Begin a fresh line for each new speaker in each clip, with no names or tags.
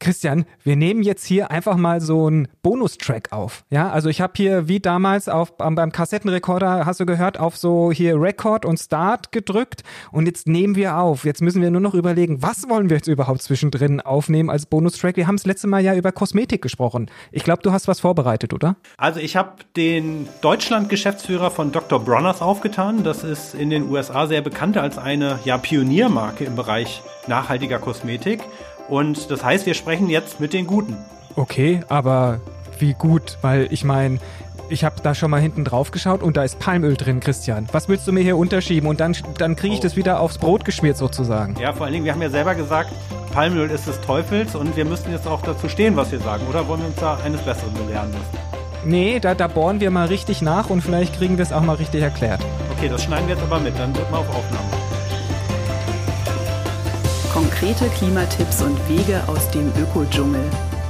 Christian, wir nehmen jetzt hier einfach mal so einen Bonustrack auf. Ja, also ich habe hier wie damals auf, beim Kassettenrekorder, hast du gehört, auf so hier Record und Start gedrückt und jetzt nehmen wir auf. Jetzt müssen wir nur noch überlegen, was wollen wir jetzt überhaupt zwischendrin aufnehmen als Bonustrack? Wir haben das letzte Mal ja über Kosmetik gesprochen. Ich glaube, du hast was vorbereitet, oder?
Also ich habe den Deutschland-Geschäftsführer von Dr. Bronners aufgetan. Das ist in den USA sehr bekannt als eine ja, Pioniermarke im Bereich nachhaltiger Kosmetik. Und das heißt, wir sprechen jetzt mit den Guten.
Okay, aber wie gut? Weil ich meine, ich habe da schon mal hinten drauf geschaut und da ist Palmöl drin, Christian. Was willst du mir hier unterschieben? Und dann, dann kriege ich oh. das wieder aufs Brot geschmiert sozusagen.
Ja, vor allen Dingen, wir haben ja selber gesagt, Palmöl ist des Teufels und wir müssen jetzt auch dazu stehen, was wir sagen. Oder wollen wir uns da eines Besseren belehren lassen?
Nee, da, da bohren wir mal richtig nach und vielleicht kriegen wir es auch mal richtig erklärt.
Okay, das schneiden wir jetzt aber mit, dann wird mal auf Aufnahme.
Konkrete Klimatipps und Wege aus dem Ökodschungel.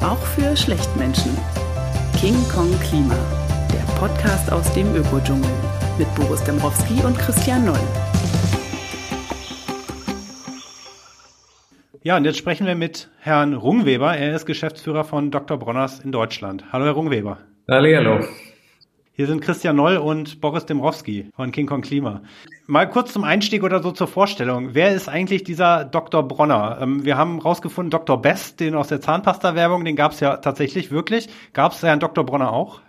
Auch für Schlechtmenschen. King Kong Klima. Der Podcast aus dem Ökodschungel. Mit Boris Dembrowski und Christian Noll.
Ja, und jetzt sprechen wir mit Herrn Rungweber. Er ist Geschäftsführer von Dr. Bronners in Deutschland. Hallo, Herr Rungweber.
Hallo.
Hier sind Christian Noll und Boris Demrowski von King Kong Klima. Mal kurz zum Einstieg oder so zur Vorstellung. Wer ist eigentlich dieser Dr. Bronner? Ähm, wir haben rausgefunden, Dr. Best, den aus der Zahnpasta-Werbung, den gab es ja tatsächlich wirklich. Gab es Herrn Dr. Bronner auch?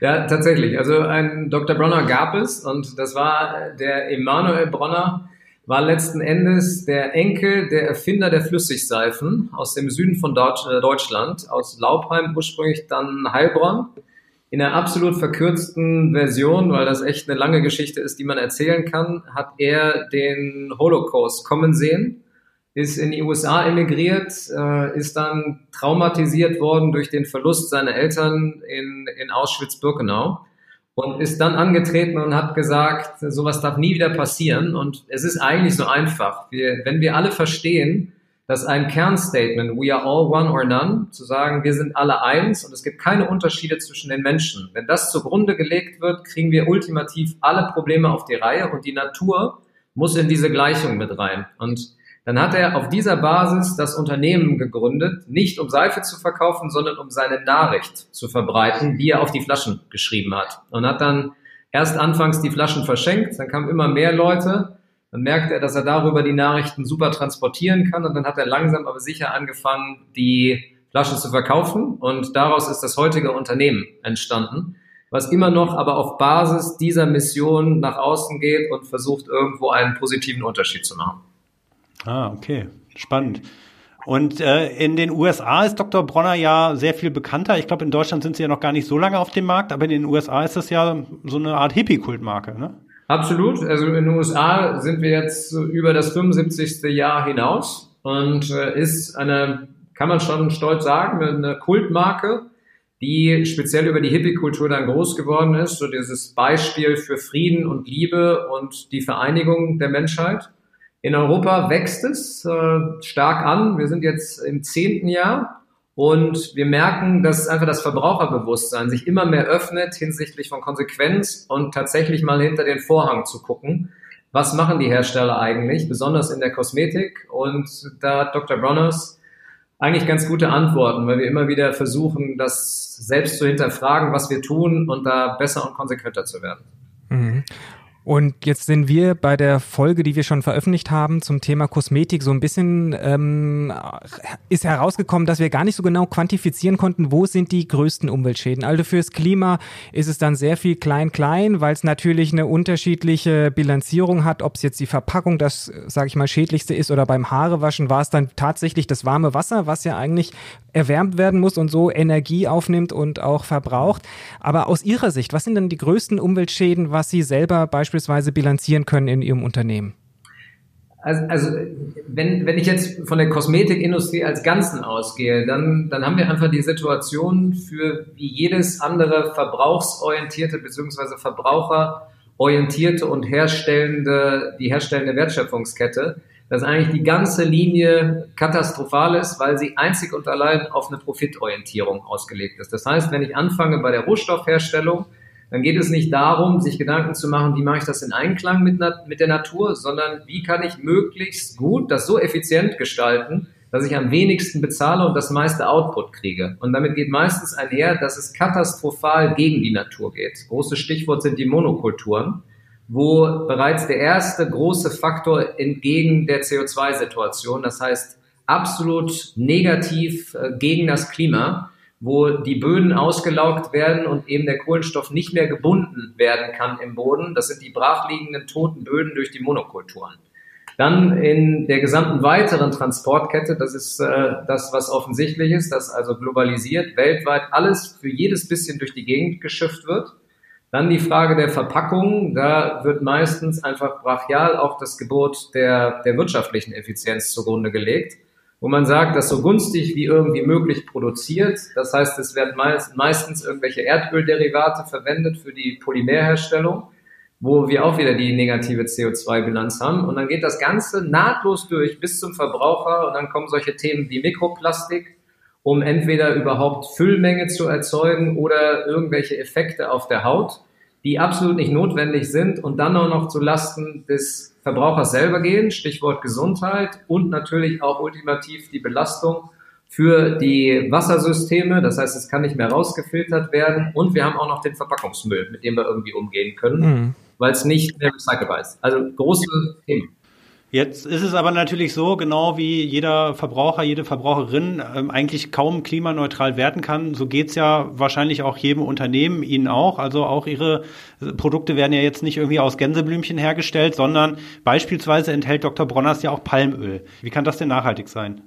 Ja, tatsächlich. Also einen Dr. Bronner gab es und das war der Emanuel Bronner, war letzten Endes der Enkel der Erfinder der Flüssigseifen aus dem Süden von äh, Deutschland, aus Laubheim ursprünglich, dann Heilbronn in der absolut verkürzten Version, weil das echt eine lange Geschichte ist, die man erzählen kann, hat er den Holocaust kommen sehen, ist in die USA emigriert, äh, ist dann traumatisiert worden durch den Verlust seiner Eltern in, in Auschwitz-Birkenau und ist dann angetreten und hat gesagt, sowas darf nie wieder passieren. Und es ist eigentlich so einfach. Wir, wenn wir alle verstehen, dass ein Kernstatement, we are all one or none, zu sagen, wir sind alle eins und es gibt keine Unterschiede zwischen den Menschen. Wenn das zugrunde gelegt wird, kriegen wir ultimativ alle Probleme auf die Reihe und die Natur muss in diese Gleichung mit rein. Und dann hat er auf dieser Basis das Unternehmen gegründet, nicht um Seife zu verkaufen, sondern um seine Nachricht zu verbreiten, die er auf die Flaschen geschrieben hat. Und hat dann erst anfangs die Flaschen verschenkt, dann kamen immer mehr Leute dann merkt er, dass er darüber die Nachrichten super transportieren kann und dann hat er langsam aber sicher angefangen, die Flaschen zu verkaufen und daraus ist das heutige Unternehmen entstanden, was immer noch aber auf Basis dieser Mission nach außen geht und versucht irgendwo einen positiven Unterschied zu machen.
Ah, okay, spannend. Und äh, in den USA ist Dr. Bronner ja sehr viel bekannter. Ich glaube, in Deutschland sind sie ja noch gar nicht so lange auf dem Markt, aber in den USA ist das ja so eine Art Hippie-Kultmarke, ne?
Absolut. Also in den USA sind wir jetzt über das 75. Jahr hinaus und äh, ist eine, kann man schon stolz sagen, eine Kultmarke, die speziell über die Hippie-Kultur dann groß geworden ist. So dieses Beispiel für Frieden und Liebe und die Vereinigung der Menschheit. In Europa wächst es äh, stark an. Wir sind jetzt im zehnten Jahr und wir merken, dass einfach das Verbraucherbewusstsein sich immer mehr öffnet hinsichtlich von Konsequenz und tatsächlich mal hinter den Vorhang zu gucken. Was machen die Hersteller eigentlich, besonders in der Kosmetik? Und da hat Dr. Bronners eigentlich ganz gute Antworten, weil wir immer wieder versuchen, das selbst zu hinterfragen, was wir tun und da besser und konsequenter zu werden.
Mhm. Und jetzt sind wir bei der Folge, die wir schon veröffentlicht haben zum Thema Kosmetik, so ein bisschen ähm, ist herausgekommen, dass wir gar nicht so genau quantifizieren konnten, wo sind die größten Umweltschäden. Also fürs Klima ist es dann sehr viel klein-klein, weil es natürlich eine unterschiedliche Bilanzierung hat, ob es jetzt die Verpackung das, sage ich mal, schädlichste ist oder beim Haarewaschen war es dann tatsächlich das warme Wasser, was ja eigentlich erwärmt werden muss und so Energie aufnimmt und auch verbraucht. Aber aus Ihrer Sicht, was sind denn die größten Umweltschäden, was Sie selber beispielsweise bilanzieren können in Ihrem Unternehmen?
Also, also wenn, wenn ich jetzt von der Kosmetikindustrie als Ganzen ausgehe, dann, dann haben wir einfach die Situation für wie jedes andere verbrauchsorientierte bzw. verbraucherorientierte und herstellende, die herstellende Wertschöpfungskette dass eigentlich die ganze Linie katastrophal ist, weil sie einzig und allein auf eine Profitorientierung ausgelegt ist. Das heißt, wenn ich anfange bei der Rohstoffherstellung, dann geht es nicht darum, sich Gedanken zu machen, wie mache ich das in Einklang mit, mit der Natur, sondern wie kann ich möglichst gut das so effizient gestalten, dass ich am wenigsten bezahle und das meiste Output kriege. Und damit geht meistens einher, dass es katastrophal gegen die Natur geht. Großes Stichwort sind die Monokulturen, wo bereits der erste große Faktor entgegen der CO2-Situation, das heißt absolut negativ äh, gegen das Klima, wo die Böden ausgelaugt werden und eben der Kohlenstoff nicht mehr gebunden werden kann im Boden. Das sind die brachliegenden toten Böden durch die Monokulturen. Dann in der gesamten weiteren Transportkette, das ist äh, das, was offensichtlich ist, dass also globalisiert weltweit alles für jedes bisschen durch die Gegend geschifft wird. Dann die Frage der Verpackung, da wird meistens einfach brachial auch das Gebot der, der wirtschaftlichen Effizienz zugrunde gelegt wo man sagt, dass so günstig wie irgendwie möglich produziert. Das heißt, es werden meistens irgendwelche Erdölderivate verwendet für die Polymerherstellung, wo wir auch wieder die negative CO2-Bilanz haben. Und dann geht das Ganze nahtlos durch bis zum Verbraucher und dann kommen solche Themen wie Mikroplastik, um entweder überhaupt Füllmenge zu erzeugen oder irgendwelche Effekte auf der Haut, die absolut nicht notwendig sind und dann auch noch zu Lasten des Verbraucher selber gehen, Stichwort Gesundheit und natürlich auch ultimativ die Belastung für die Wassersysteme. Das heißt, es kann nicht mehr rausgefiltert werden und wir haben auch noch den Verpackungsmüll, mit dem wir irgendwie umgehen können, mhm. weil es nicht mehr recycelbar ist. Also große Themen.
Jetzt ist es aber natürlich so, genau wie jeder Verbraucher, jede Verbraucherin ähm, eigentlich kaum klimaneutral werden kann, so geht's ja wahrscheinlich auch jedem Unternehmen, Ihnen auch. Also auch Ihre äh, Produkte werden ja jetzt nicht irgendwie aus Gänseblümchen hergestellt, sondern beispielsweise enthält Dr. Bronners ja auch Palmöl. Wie kann das denn nachhaltig sein?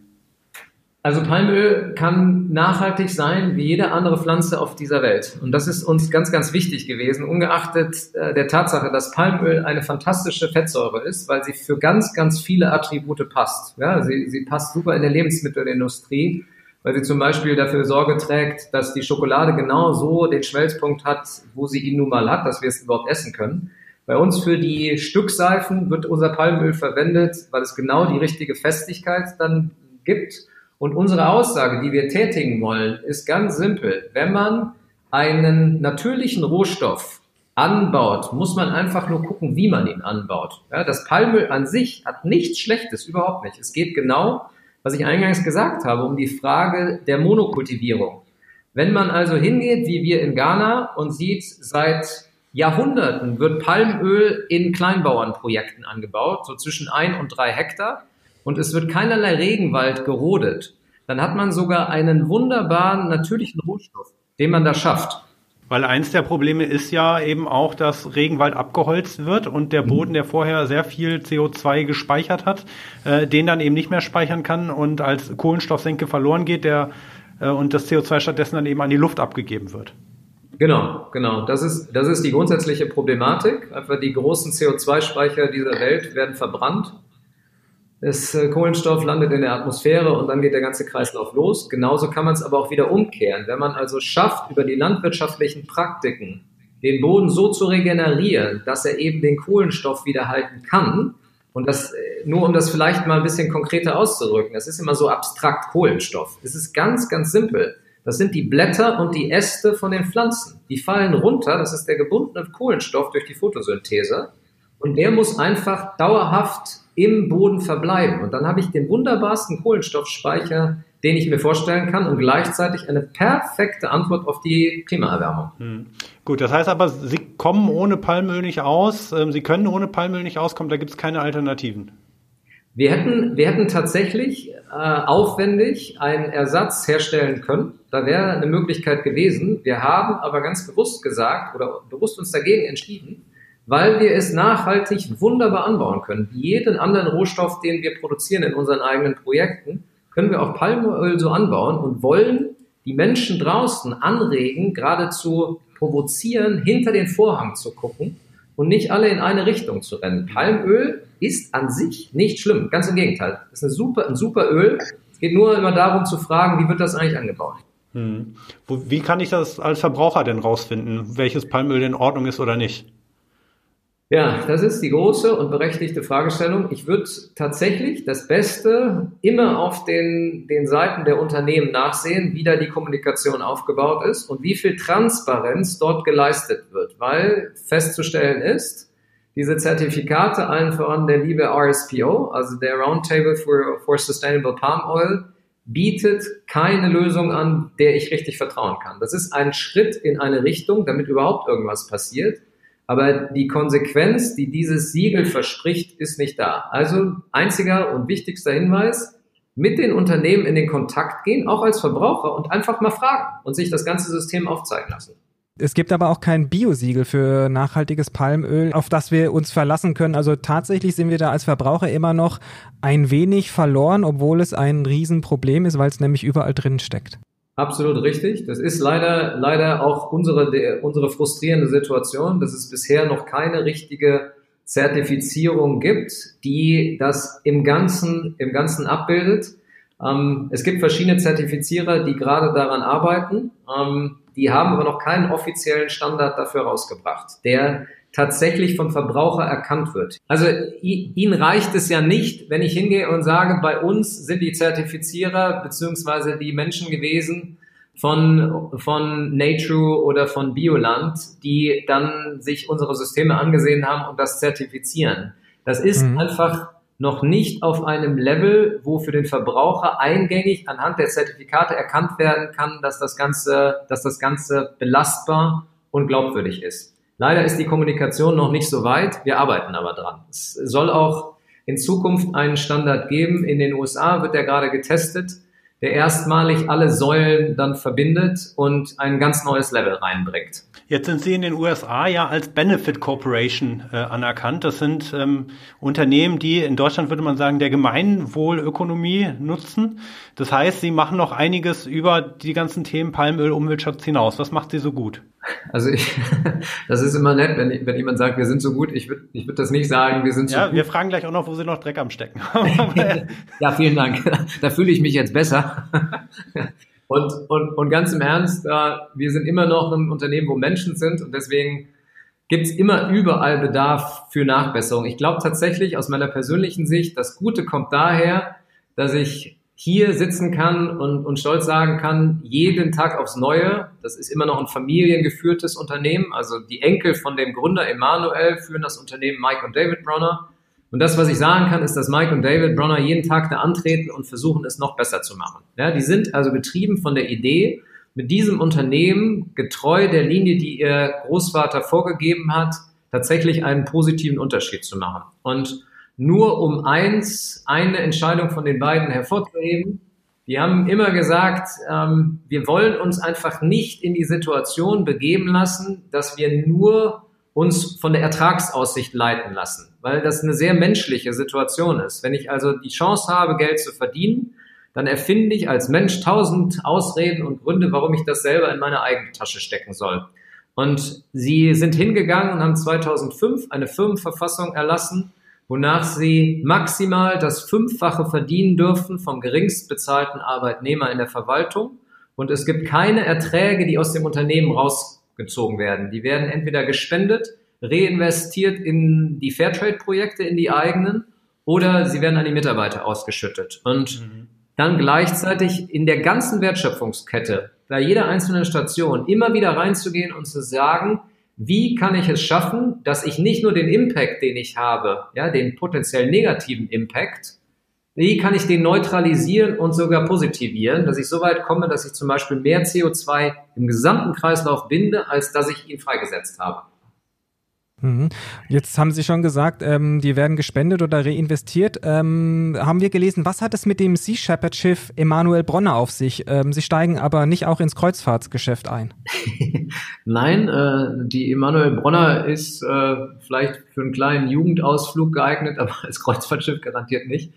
Also Palmöl kann nachhaltig sein wie jede andere Pflanze auf dieser Welt. Und das ist uns ganz, ganz wichtig gewesen, ungeachtet äh, der Tatsache, dass Palmöl eine fantastische Fettsäure ist, weil sie für ganz, ganz viele Attribute passt. Ja, sie, sie passt super in der Lebensmittelindustrie, weil sie zum Beispiel dafür Sorge trägt, dass die Schokolade genau so den Schmelzpunkt hat, wo sie ihn nun mal hat, dass wir es überhaupt essen können. Bei uns für die Stückseifen wird unser Palmöl verwendet, weil es genau die richtige Festigkeit dann gibt und unsere Aussage, die wir tätigen wollen, ist ganz simpel. Wenn man einen natürlichen Rohstoff anbaut, muss man einfach nur gucken, wie man ihn anbaut. Ja, das Palmöl an sich hat nichts Schlechtes, überhaupt nicht. Es geht genau, was ich eingangs gesagt habe, um die Frage der Monokultivierung. Wenn man also hingeht, wie wir in Ghana, und sieht, seit Jahrhunderten wird Palmöl in Kleinbauernprojekten angebaut, so zwischen ein und drei Hektar und es wird keinerlei Regenwald gerodet, dann hat man sogar einen wunderbaren natürlichen Rohstoff, den man da schafft.
Weil eins der Probleme ist ja eben auch, dass Regenwald abgeholzt wird und der Boden, der vorher sehr viel CO2 gespeichert hat, äh, den dann eben nicht mehr speichern kann und als Kohlenstoffsenke verloren geht, der äh, und das CO2 stattdessen dann eben an die Luft abgegeben wird.
Genau, genau. Das ist, das ist die grundsätzliche Problematik. Einfach die großen CO2-Speicher dieser Welt werden verbrannt das äh, Kohlenstoff landet in der Atmosphäre und dann geht der ganze Kreislauf los. Genauso kann man es aber auch wieder umkehren. Wenn man also schafft, über die landwirtschaftlichen Praktiken den Boden so zu regenerieren, dass er eben den Kohlenstoff wieder halten kann, und das, äh, nur um das vielleicht mal ein bisschen konkreter auszudrücken, das ist immer so abstrakt Kohlenstoff. Es ist ganz, ganz simpel. Das sind die Blätter und die Äste von den Pflanzen. Die fallen runter, das ist der gebundene Kohlenstoff durch die Photosynthese. Und der muss einfach dauerhaft im Boden verbleiben. Und dann habe ich den wunderbarsten Kohlenstoffspeicher, den ich mir vorstellen kann und gleichzeitig eine perfekte Antwort auf die Klimaerwärmung. Hm.
Gut, das heißt aber, Sie kommen ohne Palmöl nicht aus, ähm, Sie können ohne Palmöl nicht auskommen, da gibt es keine Alternativen.
Wir hätten, wir hätten tatsächlich äh, aufwendig einen Ersatz herstellen können. Da wäre eine Möglichkeit gewesen. Wir haben aber ganz bewusst gesagt oder bewusst uns dagegen entschieden, weil wir es nachhaltig wunderbar anbauen können. Wie jeden anderen Rohstoff, den wir produzieren in unseren eigenen Projekten, können wir auch Palmöl so anbauen und wollen die Menschen draußen anregen, geradezu provozieren, hinter den Vorhang zu gucken und nicht alle in eine Richtung zu rennen. Palmöl ist an sich nicht schlimm, ganz im Gegenteil. Es ist eine super, ein super Öl. Es geht nur immer darum zu fragen, wie wird das eigentlich angebaut?
Hm. Wie kann ich das als Verbraucher denn rausfinden, welches Palmöl in Ordnung ist oder nicht?
Ja, das ist die große und berechtigte Fragestellung. Ich würde tatsächlich das Beste immer auf den, den Seiten der Unternehmen nachsehen, wie da die Kommunikation aufgebaut ist und wie viel Transparenz dort geleistet wird, weil festzustellen ist, diese Zertifikate, allen voran der liebe RSPO, also der Roundtable for, for Sustainable Palm Oil, bietet keine Lösung an, der ich richtig vertrauen kann. Das ist ein Schritt in eine Richtung, damit überhaupt irgendwas passiert. Aber die Konsequenz, die dieses Siegel verspricht, ist nicht da. Also einziger und wichtigster Hinweis, mit den Unternehmen in den Kontakt gehen, auch als Verbraucher und einfach mal fragen und sich das ganze System aufzeigen lassen.
Es gibt aber auch kein Biosiegel für nachhaltiges Palmöl, auf das wir uns verlassen können. Also tatsächlich sind wir da als Verbraucher immer noch ein wenig verloren, obwohl es ein Riesenproblem ist, weil es nämlich überall drin steckt.
Absolut richtig. Das ist leider, leider auch unsere, unsere frustrierende Situation, dass es bisher noch keine richtige Zertifizierung gibt, die das im Ganzen, im Ganzen abbildet. Ähm, es gibt verschiedene Zertifizierer, die gerade daran arbeiten. Ähm, die haben aber noch keinen offiziellen Standard dafür rausgebracht, der tatsächlich vom Verbraucher erkannt wird. Also ihnen reicht es ja nicht, wenn ich hingehe und sage, bei uns sind die Zertifizierer beziehungsweise die Menschen gewesen von, von Nature oder von Bioland, die dann sich unsere Systeme angesehen haben und das zertifizieren. Das ist mhm. einfach noch nicht auf einem Level, wo für den Verbraucher eingängig anhand der Zertifikate erkannt werden kann, dass das Ganze, dass das Ganze belastbar und glaubwürdig ist. Leider ist die Kommunikation noch nicht so weit. Wir arbeiten aber dran. Es soll auch in Zukunft einen Standard geben. In den USA wird der gerade getestet, der erstmalig alle Säulen dann verbindet und ein ganz neues Level reinbringt.
Jetzt sind Sie in den USA ja als Benefit Corporation äh, anerkannt. Das sind ähm, Unternehmen, die in Deutschland würde man sagen, der Gemeinwohlökonomie nutzen. Das heißt, Sie machen noch einiges über die ganzen Themen Palmöl, Umweltschutz hinaus. Was macht Sie so gut?
Also ich, das ist immer nett, wenn, wenn jemand sagt, wir sind so gut. Ich würde ich würd das nicht sagen, wir sind so
ja,
gut.
Wir fragen gleich auch noch, wo Sie noch Dreck am Stecken.
ja, vielen Dank. Da fühle ich mich jetzt besser. Und, und, und ganz im Ernst, äh, wir sind immer noch ein Unternehmen, wo Menschen sind und deswegen gibt's immer überall Bedarf für Nachbesserung. Ich glaube tatsächlich aus meiner persönlichen Sicht, das Gute kommt daher, dass ich hier sitzen kann und, und stolz sagen kann, jeden Tag aufs Neue, das ist immer noch ein familiengeführtes Unternehmen, also die Enkel von dem Gründer Emanuel führen das Unternehmen Mike und David Bronner und das, was ich sagen kann, ist, dass Mike und David Bronner jeden Tag da antreten und versuchen, es noch besser zu machen. Ja, die sind also getrieben von der Idee, mit diesem Unternehmen, getreu der Linie, die ihr Großvater vorgegeben hat, tatsächlich einen positiven Unterschied zu machen. Und nur um eins, eine Entscheidung von den beiden hervorzuheben, die haben immer gesagt, ähm, wir wollen uns einfach nicht in die Situation begeben lassen, dass wir nur uns von der Ertragsaussicht leiten lassen, weil das eine sehr menschliche Situation ist. Wenn ich also die Chance habe, Geld zu verdienen, dann erfinde ich als Mensch tausend Ausreden und Gründe, warum ich das selber in meine eigene Tasche stecken soll. Und sie sind hingegangen und haben 2005 eine Firmenverfassung erlassen, wonach sie maximal das Fünffache verdienen dürfen vom geringst bezahlten Arbeitnehmer in der Verwaltung. Und es gibt keine Erträge, die aus dem Unternehmen raus gezogen werden. Die werden entweder gespendet, reinvestiert in die Fairtrade-Projekte, in die eigenen, oder sie werden an die Mitarbeiter ausgeschüttet. Und mhm. dann gleichzeitig in der ganzen Wertschöpfungskette, bei jeder einzelnen Station, immer wieder reinzugehen und zu sagen, wie kann ich es schaffen, dass ich nicht nur den Impact, den ich habe, ja, den potenziell negativen Impact, wie kann ich den neutralisieren und sogar positivieren, dass ich so weit komme, dass ich zum Beispiel mehr CO2 im gesamten Kreislauf binde, als dass ich ihn freigesetzt habe.
Mhm. Jetzt haben Sie schon gesagt, ähm, die werden gespendet oder reinvestiert. Ähm, haben wir gelesen, was hat es mit dem Sea Shepherd Schiff Emanuel Bronner auf sich? Ähm, Sie steigen aber nicht auch ins Kreuzfahrtsgeschäft ein.
Nein, äh, die Emanuel Bronner ist äh, vielleicht für einen kleinen Jugendausflug geeignet, aber als Kreuzfahrtschiff garantiert nicht.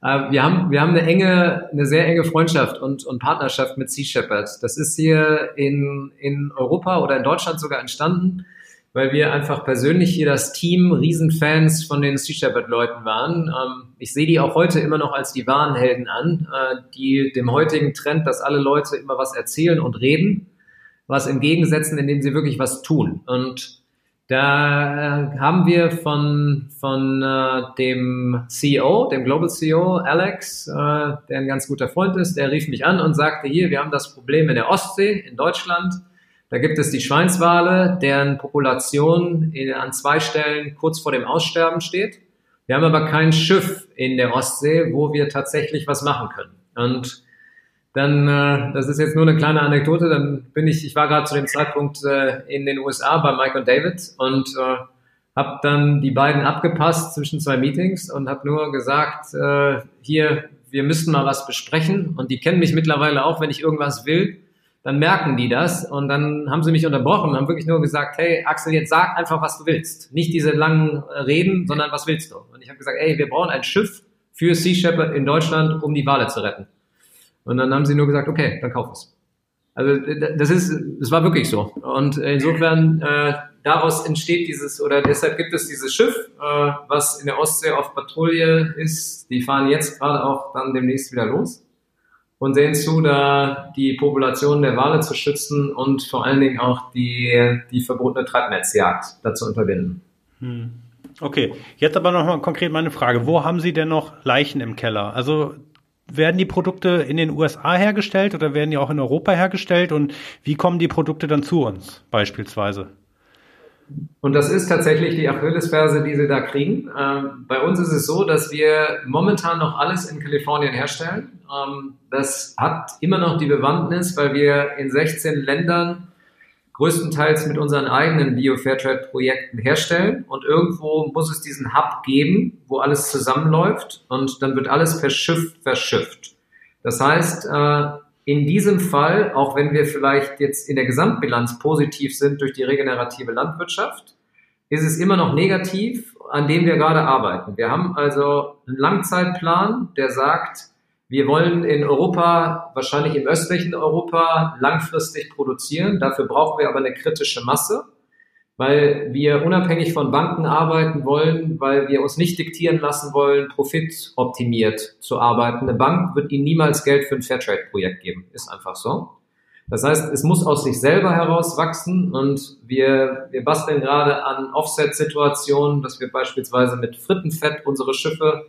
Äh, wir haben, wir haben eine enge, eine sehr enge Freundschaft und, und Partnerschaft mit Sea Shepherd. Das ist hier in, in Europa oder in Deutschland sogar entstanden, weil wir einfach persönlich hier das Team Riesenfans von den Sea Shepherd Leuten waren. Ähm, ich sehe die auch heute immer noch als die wahren Helden an, äh, die dem heutigen Trend, dass alle Leute immer was erzählen und reden, was entgegensetzen, indem sie wirklich was tun. Und da äh, haben wir von, von äh, dem CEO, dem Global CEO, Alex, äh, der ein ganz guter Freund ist, der rief mich an und sagte, hier, wir haben das Problem in der Ostsee in Deutschland. Da gibt es die Schweinswale, deren Population an zwei Stellen kurz vor dem Aussterben steht. Wir haben aber kein Schiff in der Ostsee, wo wir tatsächlich was machen können. Und dann, äh, das ist jetzt nur eine kleine Anekdote, dann bin ich, ich war gerade zu dem Zeitpunkt äh, in den USA bei Mike und David und äh, habe dann die beiden abgepasst zwischen zwei Meetings und habe nur gesagt, äh, hier, wir müssten mal was besprechen und die kennen mich mittlerweile auch, wenn ich irgendwas will, dann merken die das und dann haben sie mich unterbrochen und haben wirklich nur gesagt, hey Axel, jetzt sag einfach, was du willst. Nicht diese langen Reden, sondern was willst du? Und ich habe gesagt, ey, wir brauchen ein Schiff für Sea Shepherd in Deutschland, um die Wale zu retten. Und dann haben sie nur gesagt, okay, dann kauf es. Also das ist, das war wirklich so. Und insofern äh, daraus entsteht dieses oder deshalb gibt es dieses Schiff, äh, was in der Ostsee auf Patrouille ist. Die fahren jetzt gerade auch dann demnächst wieder los und sehen zu, da die Population der Wale zu schützen und vor allen Dingen auch die die verbotene Treibnetzjagd dazu unterbinden.
Hm. Okay, jetzt aber nochmal konkret meine Frage. Wo haben Sie denn noch Leichen im Keller? Also werden die Produkte in den USA hergestellt oder werden die auch in Europa hergestellt und wie kommen die Produkte dann zu uns beispielsweise?
Und das ist tatsächlich die Achillesferse, die Sie da kriegen. Ähm, bei uns ist es so, dass wir momentan noch alles in Kalifornien herstellen. Ähm, das hat immer noch die Bewandtnis, weil wir in 16 Ländern größtenteils mit unseren eigenen Bio-Fairtrade-Projekten herstellen. Und irgendwo muss es diesen Hub geben, wo alles zusammenläuft und dann wird alles per Schiff verschifft. Das heißt, äh, in diesem Fall, auch wenn wir vielleicht jetzt in der Gesamtbilanz positiv sind durch die regenerative Landwirtschaft, ist es immer noch negativ, an dem wir gerade arbeiten. Wir haben also einen Langzeitplan, der sagt, wir wollen in Europa, wahrscheinlich im östlichen Europa, langfristig produzieren. Dafür brauchen wir aber eine kritische Masse, weil wir unabhängig von Banken arbeiten wollen, weil wir uns nicht diktieren lassen wollen, profitoptimiert zu arbeiten. Eine Bank wird Ihnen niemals Geld für ein Fairtrade-Projekt geben. Ist einfach so. Das heißt, es muss aus sich selber heraus wachsen und wir, wir basteln gerade an Offset-Situationen, dass wir beispielsweise mit Frittenfett unsere Schiffe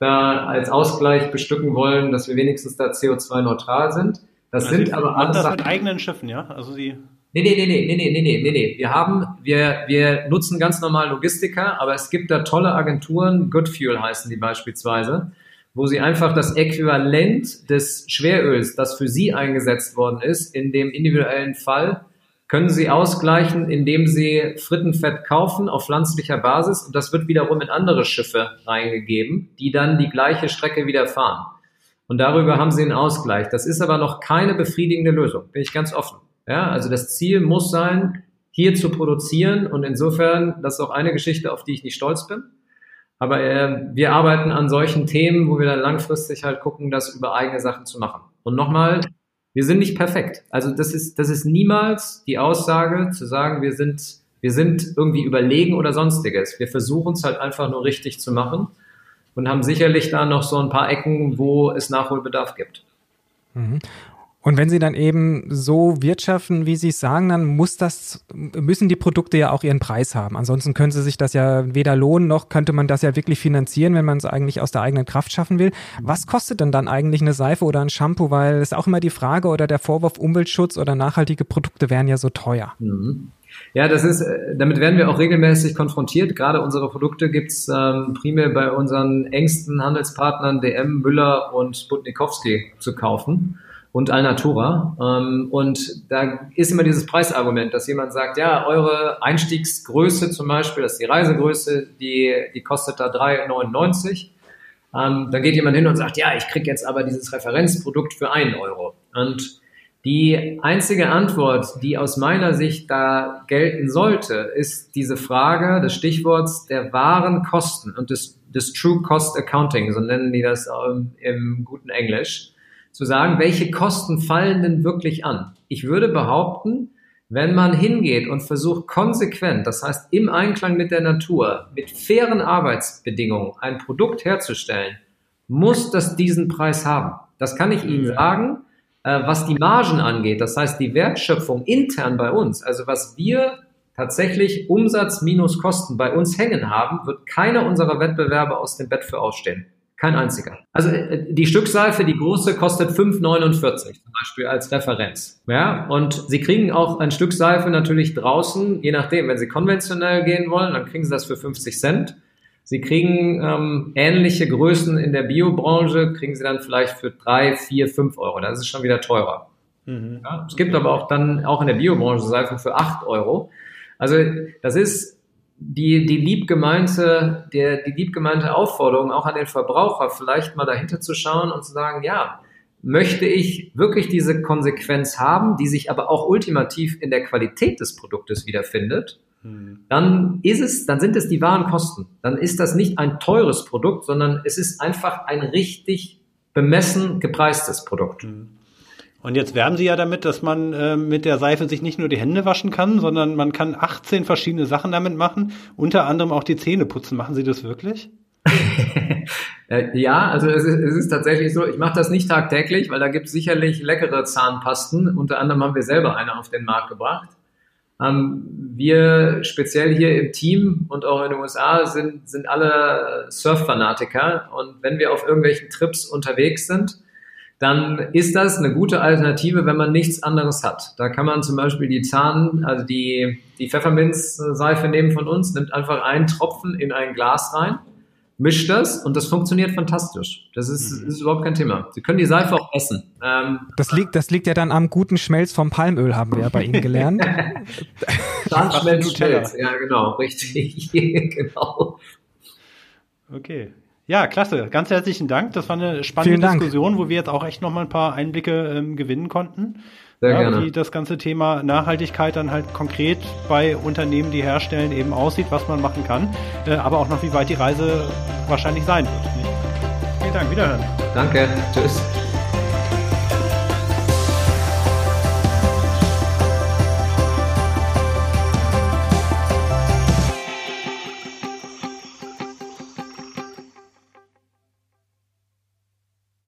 da als Ausgleich bestücken wollen, dass wir wenigstens da CO2-neutral sind. Das also sind aber
alles. das mit eigenen Schiffen, ja? Also sie.
Nee, nee, nee, nee, nee, nee, nee, nee, nee. Wir haben, wir, wir nutzen ganz normal Logistiker, aber es gibt da tolle Agenturen, Good Fuel heißen die beispielsweise, wo sie einfach das Äquivalent des Schweröls, das für sie eingesetzt worden ist, in dem individuellen Fall können Sie ausgleichen, indem Sie Frittenfett kaufen auf pflanzlicher Basis und das wird wiederum in andere Schiffe reingegeben, die dann die gleiche Strecke wieder fahren. Und darüber haben Sie einen Ausgleich. Das ist aber noch keine befriedigende Lösung, bin ich ganz offen. Ja, also das Ziel muss sein, hier zu produzieren und insofern, das ist auch eine Geschichte, auf die ich nicht stolz bin. Aber äh, wir arbeiten an solchen Themen, wo wir dann langfristig halt gucken, das über eigene Sachen zu machen. Und nochmal, wir sind nicht perfekt. Also das ist, das ist niemals die Aussage zu sagen, wir sind, wir sind irgendwie überlegen oder sonstiges. Wir versuchen es halt einfach nur richtig zu machen und haben sicherlich da noch so ein paar Ecken, wo es Nachholbedarf gibt.
Mhm. Und wenn Sie dann eben so wirtschaften, wie Sie es sagen, dann muss das, müssen die Produkte ja auch ihren Preis haben. Ansonsten können Sie sich das ja weder lohnen, noch könnte man das ja wirklich finanzieren, wenn man es eigentlich aus der eigenen Kraft schaffen will. Was kostet denn dann eigentlich eine Seife oder ein Shampoo? Weil es ist auch immer die Frage oder der Vorwurf, Umweltschutz oder nachhaltige Produkte wären ja so teuer.
Mhm. Ja, das ist, damit werden wir auch regelmäßig konfrontiert. Gerade unsere Produkte gibt's ähm, primär bei unseren engsten Handelspartnern DM, Müller und Sputnikowski zu kaufen und Alnatura. Ähm, und da ist immer dieses Preisargument, dass jemand sagt, ja, eure Einstiegsgröße zum Beispiel, das ist die Reisegröße, die, die kostet da 3,99. Ähm, dann geht jemand hin und sagt, ja, ich kriege jetzt aber dieses Referenzprodukt für einen Euro. Und die einzige Antwort, die aus meiner Sicht da gelten sollte, ist diese Frage des Stichworts der wahren Kosten und des, des True Cost Accounting, so nennen die das ähm, im guten Englisch zu sagen, welche Kosten fallen denn wirklich an? Ich würde behaupten, wenn man hingeht und versucht konsequent, das heißt im Einklang mit der Natur, mit fairen Arbeitsbedingungen ein Produkt herzustellen, muss das diesen Preis haben. Das kann ich Ihnen sagen, äh, was die Margen angeht. Das heißt, die Wertschöpfung intern bei uns, also was wir tatsächlich Umsatz minus Kosten bei uns hängen haben, wird keiner unserer Wettbewerber aus dem Bett für aufstehen. Kein einziger. Also äh, die Stückseife, die große, kostet 5,49 zum Beispiel als Referenz. Ja, und Sie kriegen auch ein Stück Seife natürlich draußen, je nachdem. Wenn Sie konventionell gehen wollen, dann kriegen Sie das für 50 Cent. Sie kriegen ähm, ähnliche Größen in der Biobranche, kriegen Sie dann vielleicht für drei, vier, fünf Euro. Das ist schon wieder teurer. Mhm. Ja, es gibt aber auch dann auch in der Biobranche Seifen für acht Euro. Also das ist die, die liebgemeinte, der, die liebgemeinte Aufforderung auch an den Verbraucher, vielleicht mal dahinter zu schauen und zu sagen, ja, möchte ich wirklich diese Konsequenz haben, die sich aber auch ultimativ in der Qualität des Produktes wiederfindet, hm. dann ist es, dann sind es die wahren Kosten. Dann ist das nicht ein teures Produkt, sondern es ist einfach ein richtig bemessen gepreistes Produkt. Hm.
Und jetzt werben Sie ja damit, dass man äh, mit der Seife sich nicht nur die Hände waschen kann, sondern man kann 18 verschiedene Sachen damit machen, unter anderem auch die Zähne putzen. Machen Sie das wirklich?
Äh, ja, also es ist, es ist tatsächlich so, ich mache das nicht tagtäglich, weil da gibt es sicherlich leckere Zahnpasten. Unter anderem haben wir selber eine auf den Markt gebracht. Ähm, wir speziell hier im Team und auch in den USA sind, sind alle Surf-Fanatiker. Und wenn wir auf irgendwelchen Trips unterwegs sind, dann ist das eine gute Alternative, wenn man nichts anderes hat. Da kann man zum Beispiel die Zahn, also die, die Pfefferminzseife nehmen von uns, nimmt einfach einen Tropfen in ein Glas rein, mischt das und das funktioniert fantastisch. Das ist, mhm. ist überhaupt kein Thema. Sie können die Seife auch essen.
Ähm, das liegt, das liegt ja dann am guten Schmelz vom Palmöl, haben wir ja bei Ihnen gelernt.
Zahnschmelz, Schmelz, ja genau, richtig, genau.
Okay, ja, klasse. Ganz herzlichen Dank. Das war eine spannende Diskussion, wo wir jetzt auch echt noch mal ein paar Einblicke ähm, gewinnen konnten. Sehr ja, gerne. Wie das ganze Thema Nachhaltigkeit dann halt konkret bei Unternehmen, die herstellen, eben aussieht, was man machen kann. Äh, aber auch noch, wie weit die Reise wahrscheinlich sein wird. Vielen Dank. Wiederhören.
Danke. Tschüss.